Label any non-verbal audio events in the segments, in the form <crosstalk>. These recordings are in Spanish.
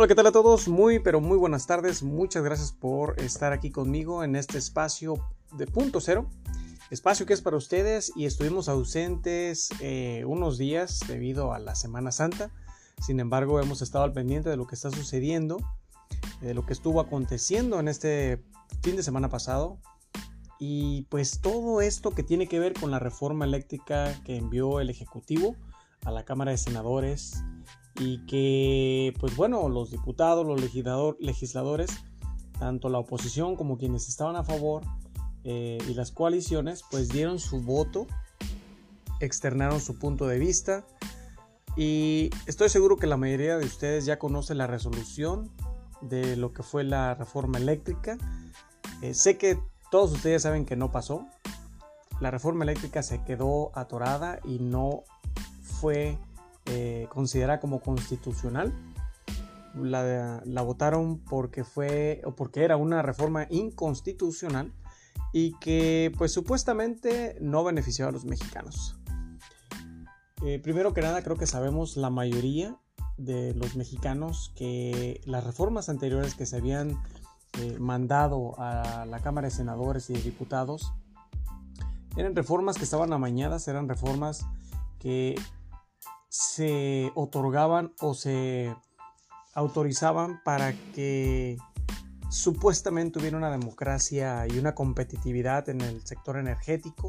Hola, ¿qué tal a todos? Muy, pero muy buenas tardes. Muchas gracias por estar aquí conmigo en este espacio de punto cero. Espacio que es para ustedes y estuvimos ausentes eh, unos días debido a la Semana Santa. Sin embargo, hemos estado al pendiente de lo que está sucediendo, de lo que estuvo aconteciendo en este fin de semana pasado. Y pues todo esto que tiene que ver con la reforma eléctrica que envió el Ejecutivo a la Cámara de Senadores y que, pues bueno, los diputados, los legisladores, tanto la oposición como quienes estaban a favor eh, y las coaliciones, pues dieron su voto, externaron su punto de vista y estoy seguro que la mayoría de ustedes ya conoce la resolución de lo que fue la reforma eléctrica. Eh, sé que todos ustedes saben que no pasó. La reforma eléctrica se quedó atorada y no fue eh, considera como constitucional. La, votaron porque fue o porque era una reforma inconstitucional y que pues supuestamente no benefició a los mexicanos. Eh, primero que nada creo que sabemos la mayoría de los mexicanos que las reformas anteriores que se habían eh, mandado a la Cámara de Senadores y de Diputados eran reformas que estaban amañadas, eran reformas que se otorgaban o se autorizaban para que supuestamente hubiera una democracia y una competitividad en el sector energético,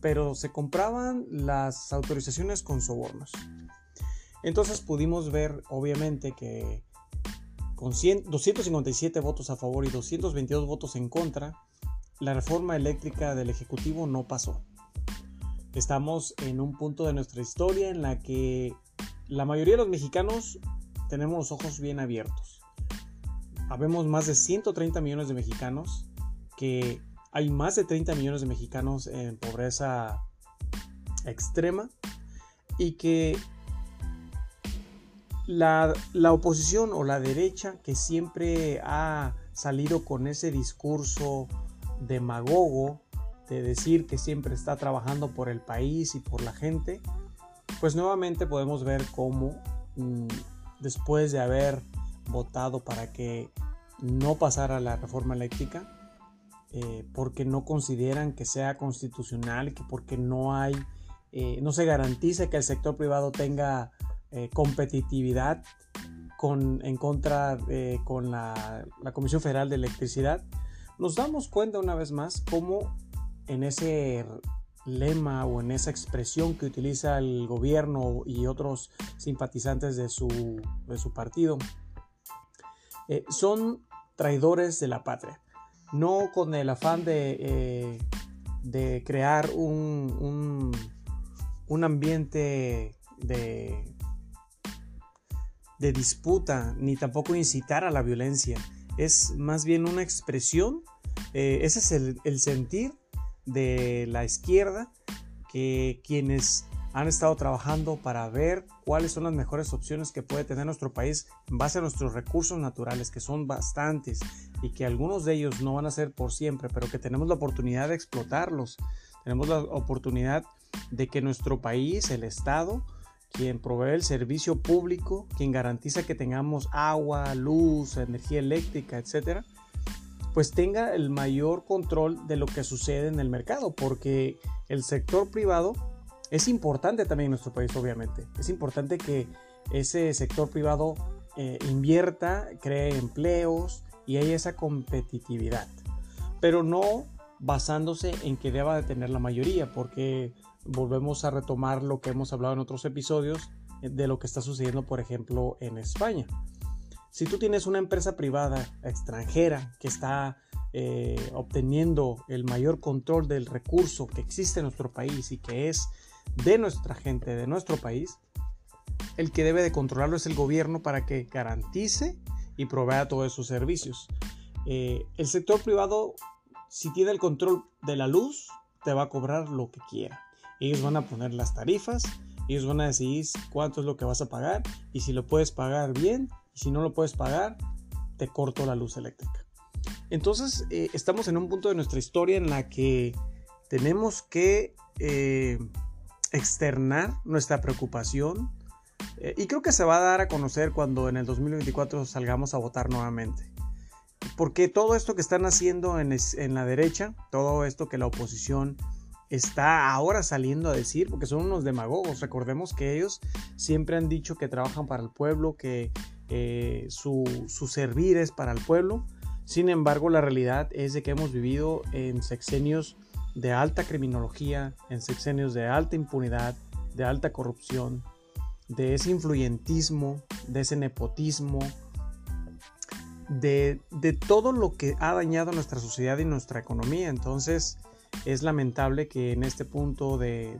pero se compraban las autorizaciones con sobornos. Entonces pudimos ver obviamente que con 257 votos a favor y 222 votos en contra, la reforma eléctrica del Ejecutivo no pasó. Estamos en un punto de nuestra historia en la que la mayoría de los mexicanos tenemos los ojos bien abiertos. Habemos más de 130 millones de mexicanos, que hay más de 30 millones de mexicanos en pobreza extrema y que la, la, oposición o la derecha que siempre ha salido con ese discurso demagogo de decir que siempre está trabajando por el país y por la gente, pues nuevamente podemos ver cómo mm, después de haber votado para que no pasara la reforma eléctrica, eh, porque no consideran que sea constitucional que porque no hay, eh, no se garantiza que el sector privado tenga eh, competitividad en contra con la Comisión Federal de Electricidad, nos damos cuenta una vez más cómo en ese lema o en esa expresión que utiliza el gobierno y otros simpatizantes de su, de su partido. Eh, son traidores de la patria, no con el afán de, eh, de crear un, un, ambiente de, de disputa, ni tampoco incitar a la violencia. Es más bien una expresión, eh, ese es el sentir de la izquierda que quienes han estado trabajando para ver cuáles son las mejores opciones que puede tener nuestro país en base a nuestros recursos naturales, que son bastantes y que algunos de ellos no van a ser por siempre, pero que tenemos la oportunidad de explotarlos. Tenemos la oportunidad de que nuestro país, el Estado, quien provee el servicio público, quien garantiza que tengamos agua, luz, energía eléctrica, etcétera, pues tenga el mayor control de lo que sucede en el mercado, porque el sector privado es importante también en nuestro país, obviamente. Es importante que ese sector privado eh, invierta, cree empleos y haya esa competitividad, pero no basándose en que deba de tener la mayoría, porque volvemos a retomar lo que hemos hablado en otros episodios de lo que está sucediendo, por ejemplo, en España. Si tú tienes una empresa privada extranjera que está eh, obteniendo el mayor control del recurso que existe en nuestro país y que es de nuestra gente, de nuestro país, el que debe de controlarlo es el gobierno para que garantice y provea todos esos servicios. Eh, el sector privado, si tiene el control de la luz, te va a cobrar lo que quiera. Ellos van a poner las tarifas, ellos van a decidir cuánto es lo que vas a pagar y si lo puedes pagar bien y si no lo puedes pagar, te corto la luz eléctrica. Entonces, eh, estamos en un punto de nuestra historia en la que tenemos que eh, externar nuestra preocupación, Eh, y creo que se va a dar a conocer cuando en el 2024 salgamos a votar nuevamente. Porque todo esto que están haciendo en, en la derecha, todo esto que la oposición está ahora saliendo a decir, porque son unos demagogos. Recordemos que ellos siempre han dicho que trabajan para el pueblo, que eh, su, su, servir es para el pueblo. Sin embargo, la realidad es de que hemos vivido en sexenios de alta criminología, en sexenios de alta impunidad, de alta corrupción, de ese influyentismo, de ese nepotismo, de, de todo lo que ha dañado nuestra sociedad y nuestra economía. Entonces, es lamentable que en este punto de,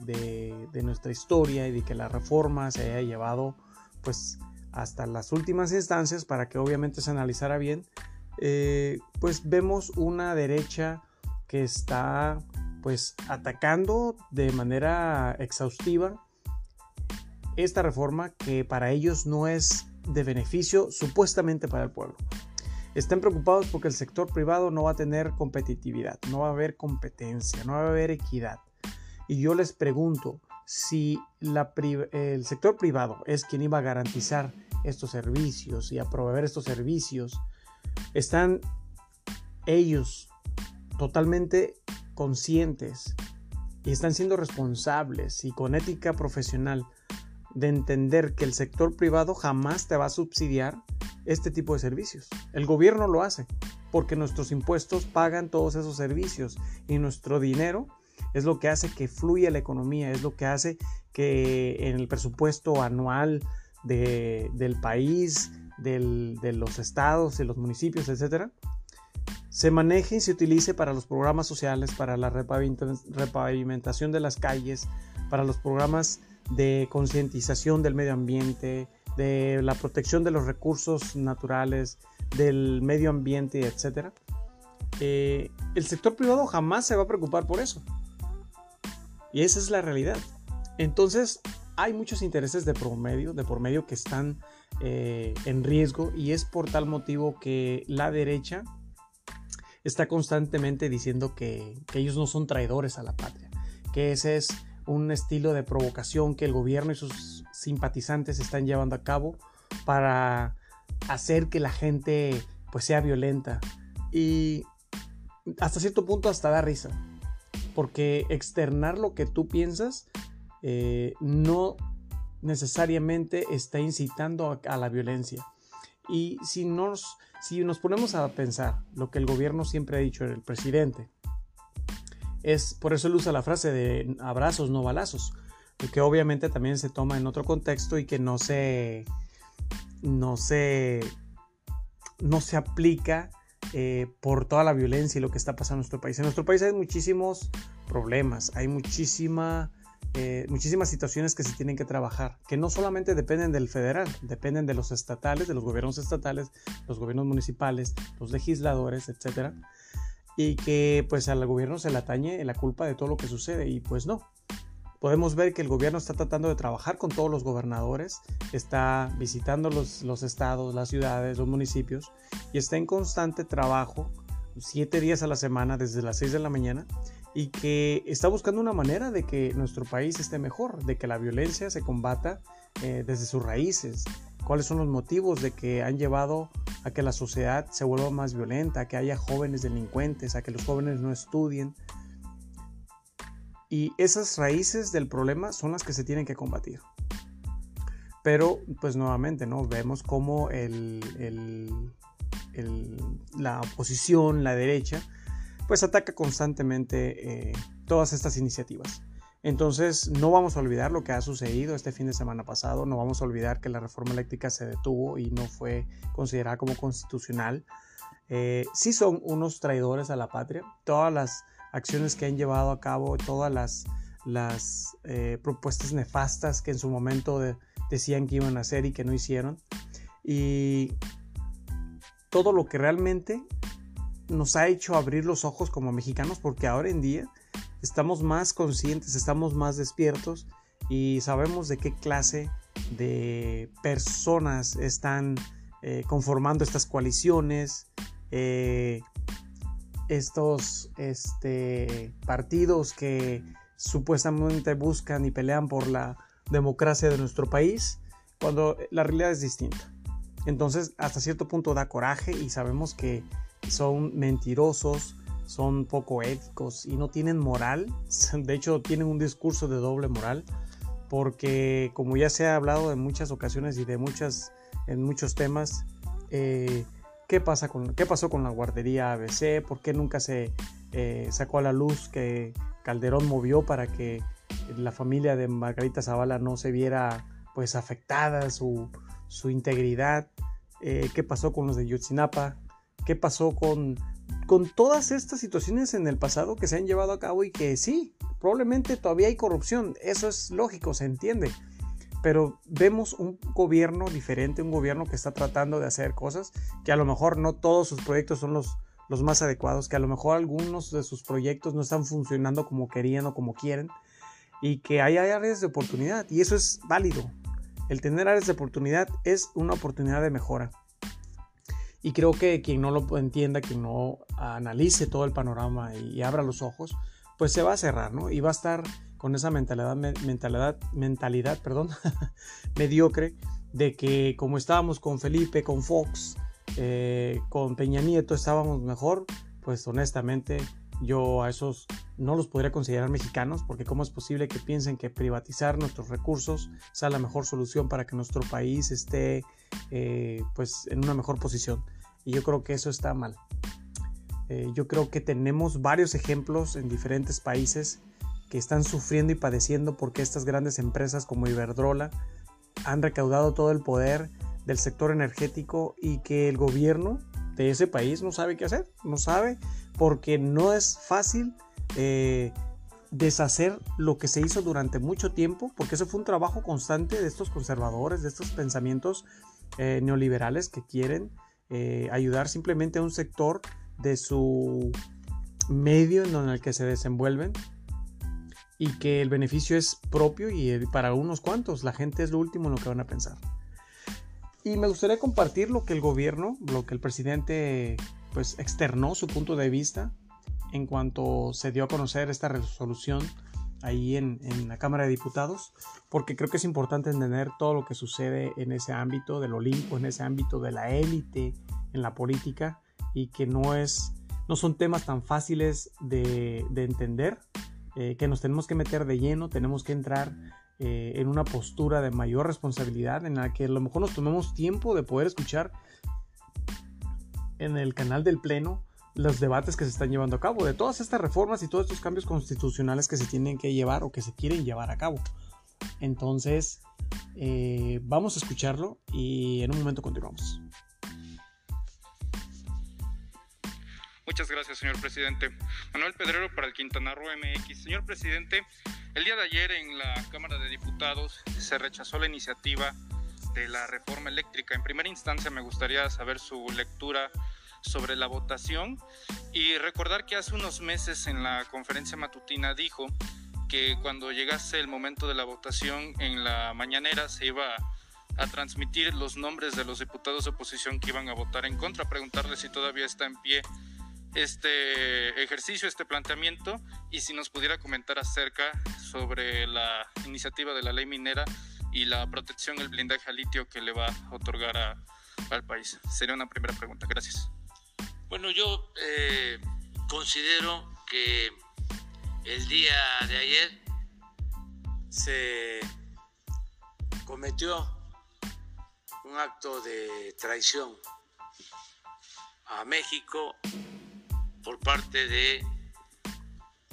nuestra historia y de que la reforma se haya llevado pues hasta las últimas instancias para que obviamente se analizara bien, eh, pues vemos una derecha que está pues atacando de manera exhaustiva esta reforma que para ellos no es de beneficio supuestamente para el pueblo. Están preocupados porque el sector privado no va a tener competitividad, no va a haber competencia, no va a haber equidad. Y yo les pregunto, si el sector privado es quien iba a garantizar estos servicios y a proveer estos servicios, están ellos totalmente conscientes y están siendo responsables y con ética profesional de entender que el sector privado jamás te va a subsidiar este tipo de servicios. El gobierno lo hace porque nuestros impuestos pagan todos esos servicios y nuestro dinero es lo que hace que fluya la economía, es lo que hace que en el presupuesto anual del país, de los estados, de los municipios, etcétera, se maneje y se utilice para los programas sociales, para la repavimentación de las calles, para los programas de concientización del medio ambiente, de la protección de los recursos naturales, del medio ambiente, etc. Eh, el sector privado jamás se va a preocupar por eso. Y esa es la realidad. Entonces, hay muchos intereses de por medio, de por medio que están eh, en riesgo y es por tal motivo que la derecha está constantemente diciendo que, que ellos no son traidores a la patria, que ese es un estilo de provocación que el gobierno y sus simpatizantes están llevando a cabo para hacer que la gente pues sea violenta y hasta cierto punto hasta da risa porque externar lo que tú piensas eh, no necesariamente está incitando a, la violencia. Y si nos, si nos ponemos a pensar lo que el gobierno siempre ha dicho el presidente es por eso él usa la frase de abrazos, no balazos, que obviamente también se toma en otro contexto y que no se, no se, no se aplica eh, por toda la violencia y lo que está pasando en nuestro país. En nuestro país hay muchísimos problemas, hay muchísima, eh, muchísimas situaciones que se tienen que trabajar, que no solamente dependen del federal, dependen de los estatales, de los gobiernos estatales, los gobiernos municipales, los legisladores, etcétera y que pues al gobierno se le atañe la culpa de todo lo que sucede y pues no. Podemos ver que el gobierno está tratando de trabajar con todos los gobernadores, está visitando los, estados, las ciudades, los municipios y está en constante trabajo, siete días a la semana desde las seis de la mañana y que está buscando una manera de que nuestro país esté mejor, de que la violencia se combata eh, desde sus raíces, cuáles son los motivos de que han llevado a que la sociedad se vuelva más violenta, a que haya jóvenes delincuentes, a que los jóvenes no estudien. Y esas raíces del problema son las que se tienen que combatir. Pero, pues nuevamente, ¿no? Vemos cómo la oposición, la derecha, pues ataca constantemente eh, todas estas iniciativas. Entonces, no vamos a olvidar lo que ha sucedido este fin de semana pasado, no vamos a olvidar que la reforma eléctrica se detuvo y no fue considerada como constitucional. Eh, sí son unos traidores a la patria, todas las acciones que han llevado a cabo, todas las, las eh, propuestas nefastas que en su momento decían que iban a hacer y que no hicieron, y todo lo que realmente nos ha hecho abrir los ojos como mexicanos, porque ahora en día estamos más conscientes, estamos más despiertos y sabemos de qué clase de personas están eh, conformando estas coaliciones, eh, estos este, partidos que supuestamente buscan y pelean por la democracia de nuestro país cuando la realidad es distinta. Entonces, hasta cierto punto da coraje y sabemos que son mentirosos, son poco éticos y no tienen moral. <laughs> De hecho, tienen un discurso de doble moral porque como ya se ha hablado en muchas ocasiones y de muchas, en muchos temas, eh, ¿qué, pasa con, ¿qué pasó con la guardería ABC? ¿Por qué nunca se eh, sacó a la luz que Calderón movió para que la familia de Margarita Zavala no se viera pues afectada, su, su integridad? Eh, ¿Qué pasó con los de Yotzinapa? ¿Qué pasó con con todas estas situaciones en el pasado que se han llevado a cabo y que sí, probablemente todavía hay corrupción, eso es lógico, se entiende, pero vemos un gobierno diferente, un gobierno que está tratando de hacer cosas que a lo mejor no todos sus proyectos son los, los más adecuados, que a lo mejor algunos de sus proyectos no están funcionando como querían o como quieren y que hay áreas de oportunidad y eso es válido. El tener áreas de oportunidad es una oportunidad de mejora. Y creo que quien no lo entienda, quien no analice todo el panorama y, abra los ojos, pues se va a cerrar, ¿no? Y va a estar con esa mentalidad, mentalidad, mentalidad perdón, <laughs> mediocre de que como estábamos con Felipe, con Fox, eh, con Peña Nieto estábamos mejor, pues honestamente yo a esos no los podría considerar mexicanos porque cómo es posible que piensen que privatizar nuestros recursos sea la mejor solución para que nuestro país esté eh, pues en una mejor posición y yo creo que eso está mal. Eh, yo creo que tenemos varios ejemplos en diferentes países que están sufriendo y padeciendo porque estas grandes empresas como Iberdrola han recaudado todo el poder del sector energético y que el gobierno de ese país no sabe qué hacer, no sabe porque no es fácil eh, deshacer lo que se hizo durante mucho tiempo, porque eso fue un trabajo constante de estos conservadores, de estos pensamientos eh, neoliberales que quieren eh, ayudar simplemente a un sector de su medio en el que se desenvuelven y que el beneficio es propio y para unos cuantos, la gente es lo último en lo que van a pensar. Y me gustaría compartir lo que el gobierno, lo que el presidente pues externó su punto de vista en cuanto se dio a conocer esta resolución ahí en, la Cámara de Diputados, porque creo que es importante entender todo lo que sucede en ese ámbito del Olimpo, en ese ámbito de la élite en la política y que no es no son temas tan fáciles de, entender, eh, que nos tenemos que meter de lleno, tenemos que entrar eh, en una postura de mayor responsabilidad en la que a lo mejor nos tomemos tiempo de poder escuchar en el canal del Pleno los debates que se están llevando a cabo, de todas estas reformas y todos estos cambios constitucionales que se tienen que llevar o que se quieren llevar a cabo. Entonces, eh, vamos a escucharlo y en un momento continuamos. Muchas gracias, señor presidente. Manuel Pedrero para el Quintana Roo MX. Señor presidente, el día de ayer en la Cámara de Diputados se rechazó la iniciativa de la reforma eléctrica. En primera instancia me gustaría saber su lectura sobre la votación y recordar que hace unos meses en la conferencia matutina dijo que cuando llegase el momento de la votación en la mañanera se iba a transmitir los nombres de los diputados de oposición que iban a votar en contra, preguntarle si todavía está en pie este ejercicio, este planteamiento y si nos pudiera comentar acerca sobre la iniciativa de la ley minera y la protección, el blindaje al litio que le va a otorgar al país. Sería una primera pregunta. Gracias. Bueno, yo eh, considero que el día de ayer se cometió un acto de traición a México por parte de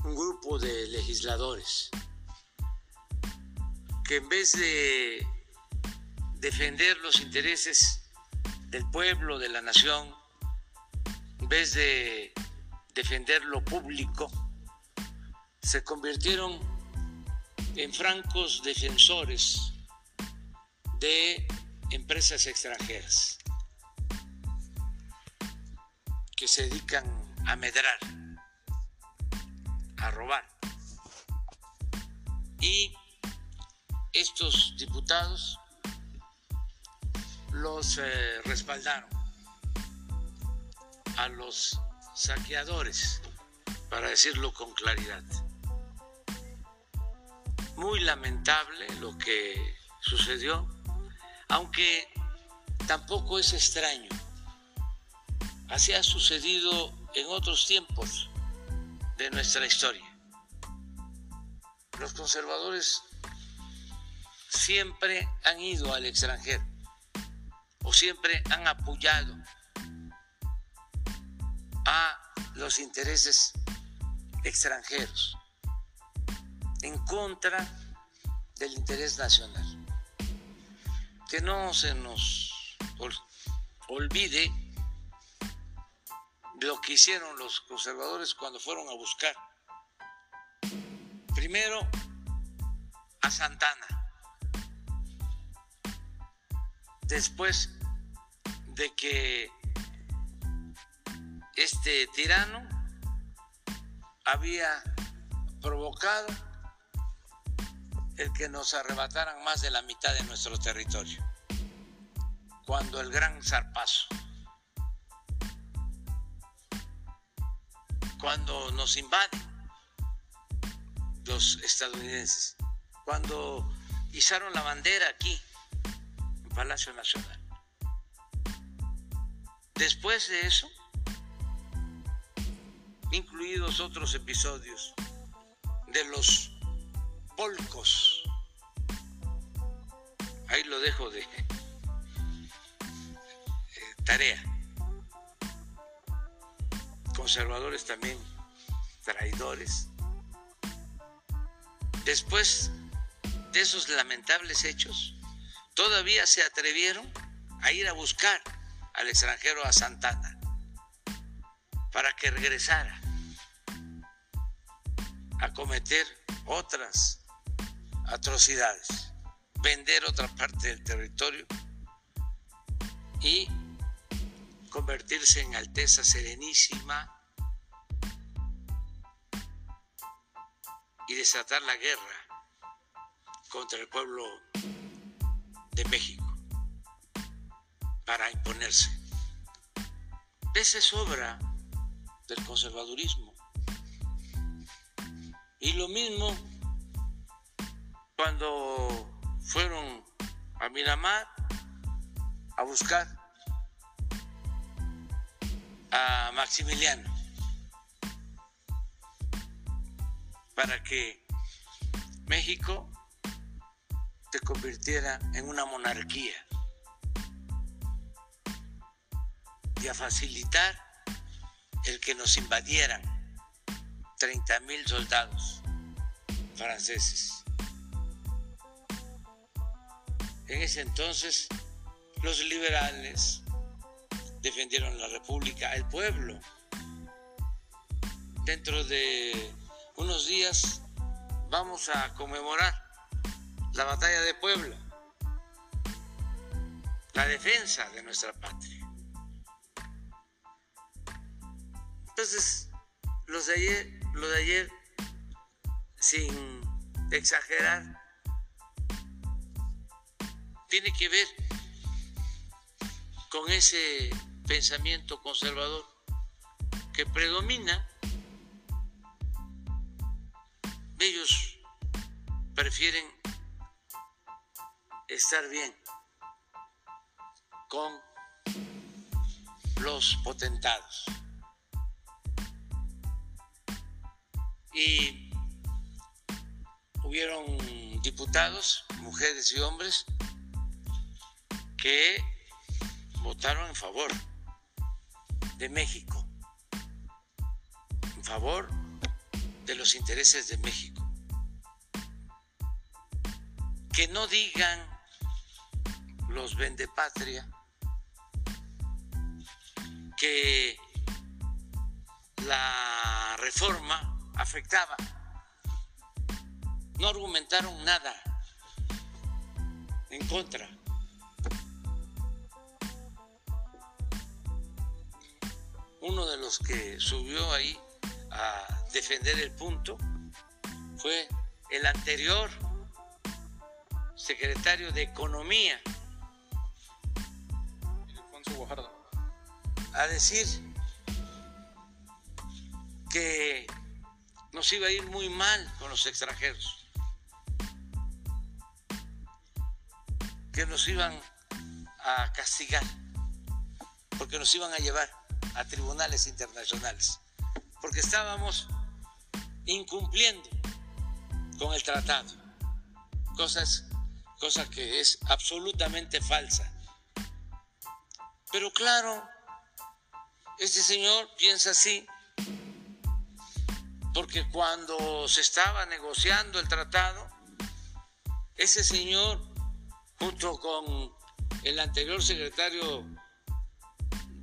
un grupo de legisladores que en vez de defender los intereses del pueblo, de la nación, en vez de defender lo público, se convirtieron en francos defensores de empresas extranjeras que se dedican a medrar, a robar. Y estos diputados los eh, respaldaron a los saqueadores, para decirlo con claridad. Muy lamentable lo que sucedió. Aunque tampoco es extraño. Así ha sucedido en otros tiempos de nuestra historia. Los conservadores siempre han ido al extranjero o siempre han apoyado a los intereses extranjeros en contra del interés nacional. Que no se nos olvide lo que hicieron los conservadores cuando fueron a buscar primero a Santana, después de que este tirano había provocado el que nos arrebataran más de la mitad de nuestro territorio, cuando el gran zarpazo, cuando nos invaden los estadounidenses, cuando izaron la bandera aquí, en Palacio Nacional. Después de eso, incluidos otros episodios de los polcos. Ahí lo dejo de <laughs> tarea. Conservadores también, traidores. Después de esos lamentables hechos, todavía se atrevieron a ir a buscar al extranjero a Santana para que regresara a cometer otras atrocidades, vender otra parte del territorio y convertirse en Alteza Serenísima y desatar la guerra contra el pueblo de México para imponerse. Esa es obra del conservadurismo. Y lo mismo cuando fueron a Miramar a buscar a Maximiliano para que México se convirtiera en una monarquía y a facilitar el que nos invadieran 30 mil soldados franceses. En ese entonces los liberales defendieron la república, el pueblo. Dentro de unos días vamos a conmemorar la batalla de Puebla, la defensa de nuestra patria. Entonces, los de ayer, lo de ayer, sin exagerar, tiene que ver con ese pensamiento conservador que predomina. Ellos prefieren estar bien con los potentados. y hubieron diputados, mujeres y hombres, que votaron en favor de México, en favor de los intereses de México. Que no digan los vendepatria que la reforma afectaba. No argumentaron nada en contra. Uno de los que subió ahí a defender el punto fue el anterior secretario de Economía, a decir que nos iba a ir muy mal con los extranjeros, que nos iban a castigar, porque nos iban a llevar a tribunales internacionales, porque estábamos incumpliendo con el tratado, cosas, cosa que es absolutamente falsa. Pero claro, este señor piensa así, porque cuando se estaba negociando el tratado, ese señor, junto con el anterior secretario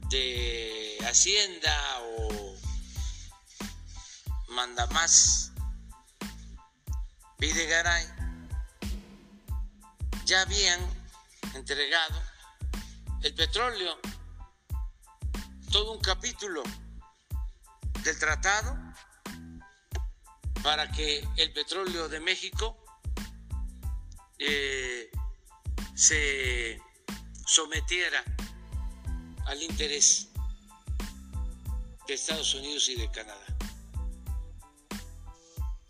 de Hacienda o Mandamás Videgaray, ya habían entregado el petróleo, todo un capítulo del tratado para que el petróleo de México eh, se sometiera al interés de Estados Unidos y de Canadá.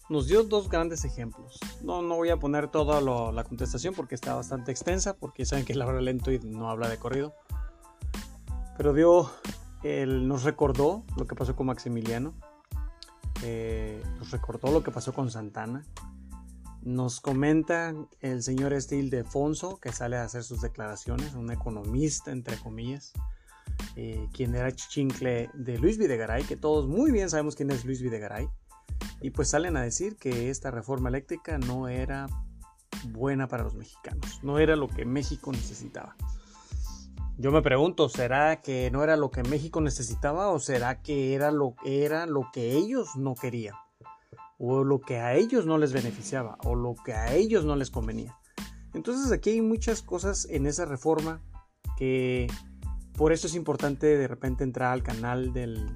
Nos dio dos grandes ejemplos. No, no voy a poner toda la contestación porque está bastante extensa, porque saben que la habla lento y no habla de corrido. Pero dio, él nos recordó lo que pasó con Maximiliano, eh, nos recordó lo que pasó con Santana, nos comenta el señor Estil de Fonso, que sale a hacer sus declaraciones, un economista, entre comillas, eh, quien era chichincle de Luis Videgaray, que todos muy bien sabemos quién es Luis Videgaray, y pues salen a decir que esta reforma eléctrica no era buena para los mexicanos, no era lo que México necesitaba. Yo me pregunto, ¿será que no era lo que México necesitaba o será que era lo, era lo que ellos no querían? o lo que a ellos no les beneficiaba o lo que a ellos no les convenía. Entonces aquí hay muchas cosas en esa reforma que por eso es importante de repente entrar al canal del,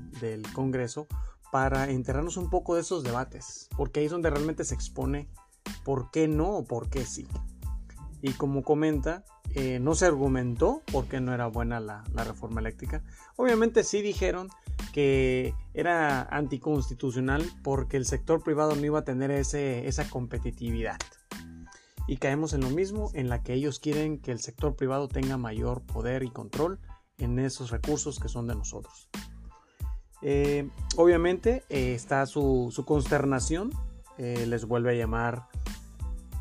Congreso para enterarnos un poco de esos debates, porque ahí es donde realmente se expone por qué no o por qué sí. Y como comenta, eh, no se argumentó por qué no era buena la, reforma eléctrica. Obviamente sí dijeron que era anticonstitucional porque el sector privado no iba a tener esa competitividad. Y caemos en lo mismo, en la que ellos quieren que el sector privado tenga mayor poder y control en esos recursos que son de nosotros. Eh, obviamente eh, está su, consternación, eh, les vuelve a llamar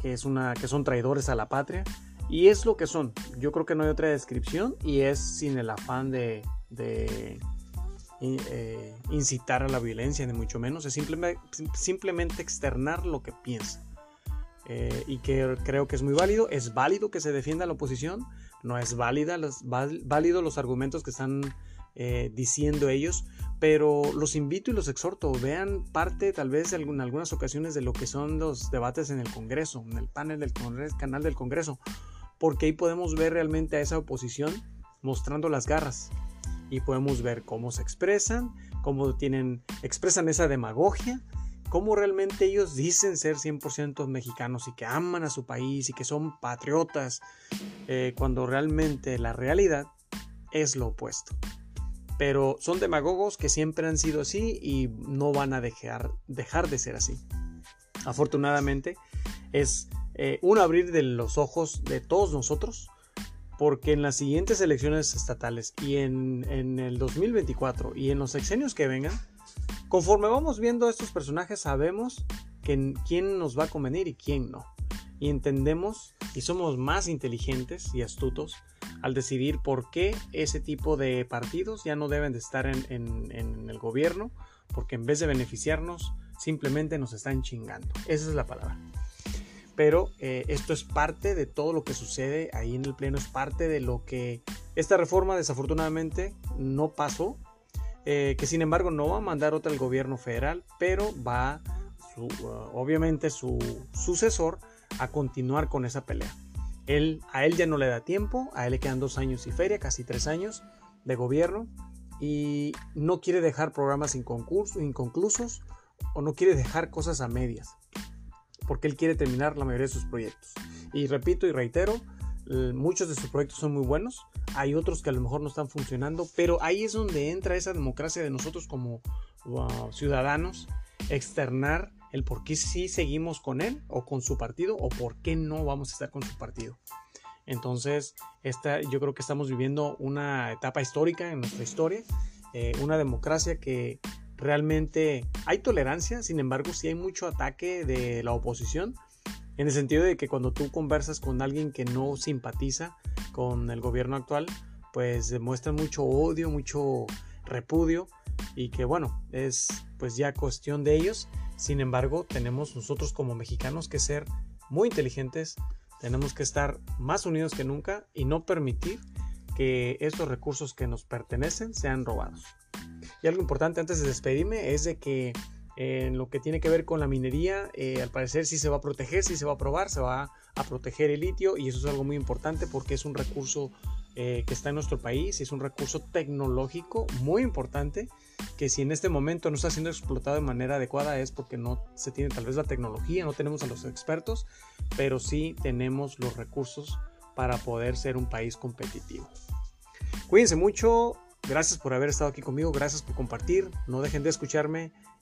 que, es una, que son traidores a la patria, y es lo que son. Yo creo que no hay otra descripción y es sin el afán de eh, incitar a la violencia, ni mucho menos, es simplemente, simplemente externar lo que piensa. Eh, y que creo que es muy válido. Es válido que se defienda la oposición, no es válida los, válido los argumentos que están eh, diciendo ellos, pero los invito y los exhorto, vean parte tal vez en algunas ocasiones de lo que son los debates en el Congreso, en el panel del canal del Congreso, porque ahí podemos ver realmente a esa oposición mostrando las garras, y podemos ver cómo se expresan, cómo tienen, expresan esa demagogia, cómo realmente ellos dicen ser 100% mexicanos y que aman a su país y que son patriotas, eh, cuando realmente la realidad es lo opuesto. Pero son demagogos que siempre han sido así y no van a dejar, dejar de ser así. Afortunadamente es eh, un abrir de los ojos de todos nosotros porque en las siguientes elecciones estatales y en, el 2024 y en los sexenios que vengan, conforme vamos viendo a estos personajes sabemos quién nos va a convenir y quién no. Y entendemos y somos más inteligentes y astutos al decidir por qué ese tipo de partidos ya no deben de estar en, en el gobierno, porque en vez de beneficiarnos, simplemente nos están chingando. Esa es la palabra pero eh, esto es parte de todo lo que sucede ahí en el Pleno, es parte de lo que esta reforma desafortunadamente no pasó, eh, que sin embargo no va a mandar otra al gobierno federal, pero va uh, obviamente su sucesor a continuar con esa pelea. Él, a él ya no le da tiempo, a él le quedan dos años y feria, casi tres años de gobierno, y no quiere dejar programas inconclusos o no quiere dejar cosas a medias porque él quiere terminar la mayoría de sus proyectos. Y repito y reitero, muchos de sus proyectos son muy buenos, hay otros que a lo mejor no están funcionando, pero ahí es donde entra esa democracia de nosotros como ciudadanos, externar el por qué sí seguimos con él o con su partido o por qué no vamos a estar con su partido. Entonces, esta, yo creo que estamos viviendo una etapa histórica en nuestra historia, eh, una democracia que realmente hay tolerancia, sin embargo, sí hay mucho ataque de la oposición, en el sentido de que cuando tú conversas con alguien que no simpatiza con el gobierno actual, pues demuestran mucho odio, mucho repudio y que bueno, es pues ya cuestión de ellos. Sin embargo, tenemos nosotros como mexicanos que ser muy inteligentes, tenemos que estar más unidos que nunca y no permitir que estos recursos que nos pertenecen sean robados. Y algo importante antes de despedirme es de que en lo que tiene que ver con la minería, eh, al parecer sí se va a proteger, sí se va a probar, se va a proteger el litio y eso es algo muy importante porque es un recurso eh, que está en nuestro país es un recurso tecnológico muy importante que si en este momento no está siendo explotado de manera adecuada es porque no se tiene tal vez la tecnología, no tenemos a los expertos, pero sí tenemos los recursos para poder ser un país competitivo. Cuídense mucho, gracias por haber estado aquí conmigo, gracias por compartir, no dejen de escucharme